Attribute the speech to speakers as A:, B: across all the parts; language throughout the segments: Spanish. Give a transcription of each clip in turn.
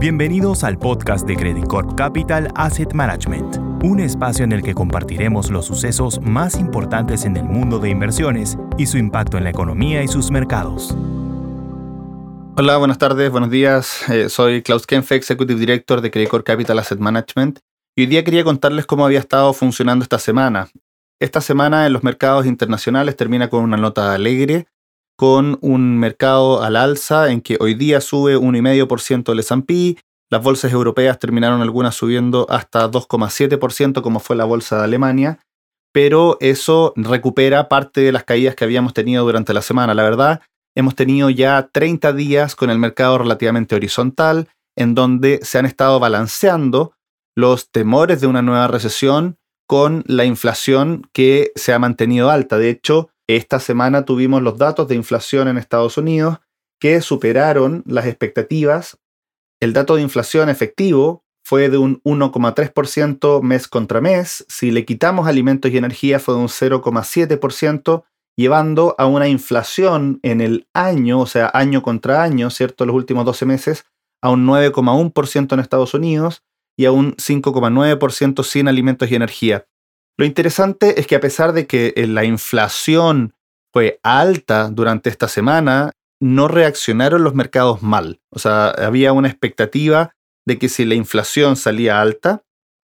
A: Bienvenidos al podcast de Credit Corp Capital Asset Management, un espacio en el que compartiremos los sucesos más importantes en el mundo de inversiones y su impacto en la economía y sus mercados.
B: Hola, buenas tardes, buenos días. Eh, soy Klaus Kenfe, Executive Director de Credit Corp Capital Asset Management. Y hoy día quería contarles cómo había estado funcionando esta semana. Esta semana en los mercados internacionales termina con una nota alegre con un mercado al alza en que hoy día sube 1,5% el S&P, las bolsas europeas terminaron algunas subiendo hasta 2,7% como fue la bolsa de Alemania, pero eso recupera parte de las caídas que habíamos tenido durante la semana. La verdad, hemos tenido ya 30 días con el mercado relativamente horizontal, en donde se han estado balanceando los temores de una nueva recesión con la inflación que se ha mantenido alta. De hecho, esta semana tuvimos los datos de inflación en Estados Unidos que superaron las expectativas. El dato de inflación efectivo fue de un 1,3% mes contra mes. Si le quitamos alimentos y energía fue de un 0,7%, llevando a una inflación en el año, o sea, año contra año, ¿cierto? Los últimos 12 meses, a un 9,1% en Estados Unidos y a un 5,9% sin alimentos y energía. Lo interesante es que a pesar de que eh, la inflación fue alta durante esta semana, no reaccionaron los mercados mal. O sea, había una expectativa de que si la inflación salía alta,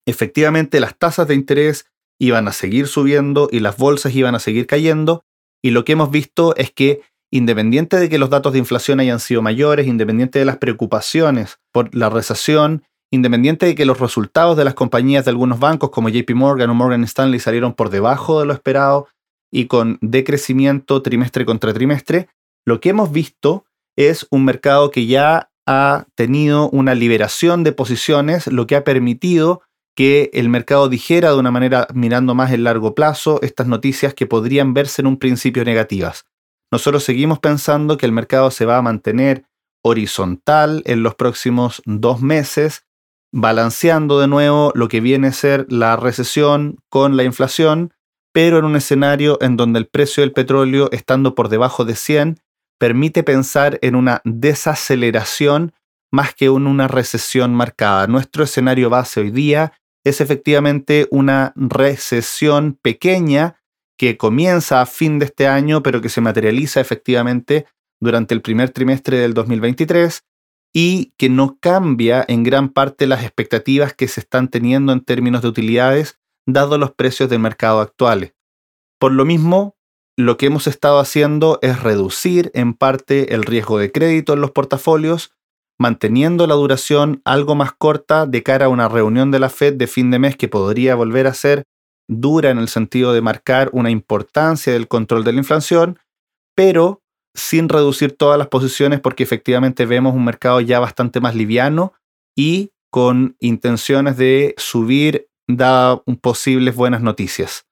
B: efectivamente las tasas de interés iban a seguir subiendo y las bolsas iban a seguir cayendo. Y lo que hemos visto es que independiente de que los datos de inflación hayan sido mayores, independiente de las preocupaciones por la recesión Independiente de que los resultados de las compañías de algunos bancos como JP Morgan o Morgan Stanley salieron por debajo de lo esperado y con decrecimiento trimestre contra trimestre, lo que hemos visto es un mercado que ya ha tenido una liberación de posiciones, lo que ha permitido que el mercado dijera de una manera mirando más en largo plazo estas noticias que podrían verse en un principio negativas. Nosotros seguimos pensando que el mercado se va a mantener horizontal en los próximos dos meses balanceando de nuevo lo que viene a ser la recesión con la inflación, pero en un escenario en donde el precio del petróleo, estando por debajo de 100, permite pensar en una desaceleración más que en una recesión marcada. Nuestro escenario base hoy día es efectivamente una recesión pequeña que comienza a fin de este año, pero que se materializa efectivamente durante el primer trimestre del 2023 y que no cambia en gran parte las expectativas que se están teniendo en términos de utilidades, dado los precios del mercado actuales. Por lo mismo, lo que hemos estado haciendo es reducir en parte el riesgo de crédito en los portafolios, manteniendo la duración algo más corta de cara a una reunión de la Fed de fin de mes que podría volver a ser dura en el sentido de marcar una importancia del control de la inflación, pero sin reducir todas las posiciones porque efectivamente vemos un mercado ya bastante más liviano y con intenciones de subir da posibles buenas noticias.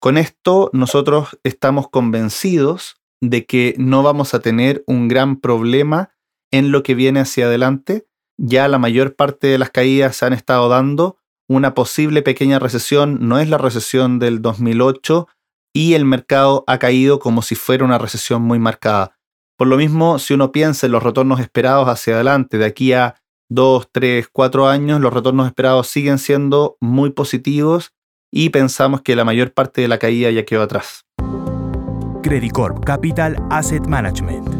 B: Con esto nosotros estamos convencidos de que no vamos a tener un gran problema en lo que viene hacia adelante. Ya la mayor parte de las caídas se han estado dando. Una posible pequeña recesión no es la recesión del 2008, y el mercado ha caído como si fuera una recesión muy marcada. Por lo mismo, si uno piensa en los retornos esperados hacia adelante, de aquí a 2, 3, 4 años, los retornos esperados siguen siendo muy positivos y pensamos que la mayor parte de la caída ya quedó atrás.
A: Credit Corp Capital Asset Management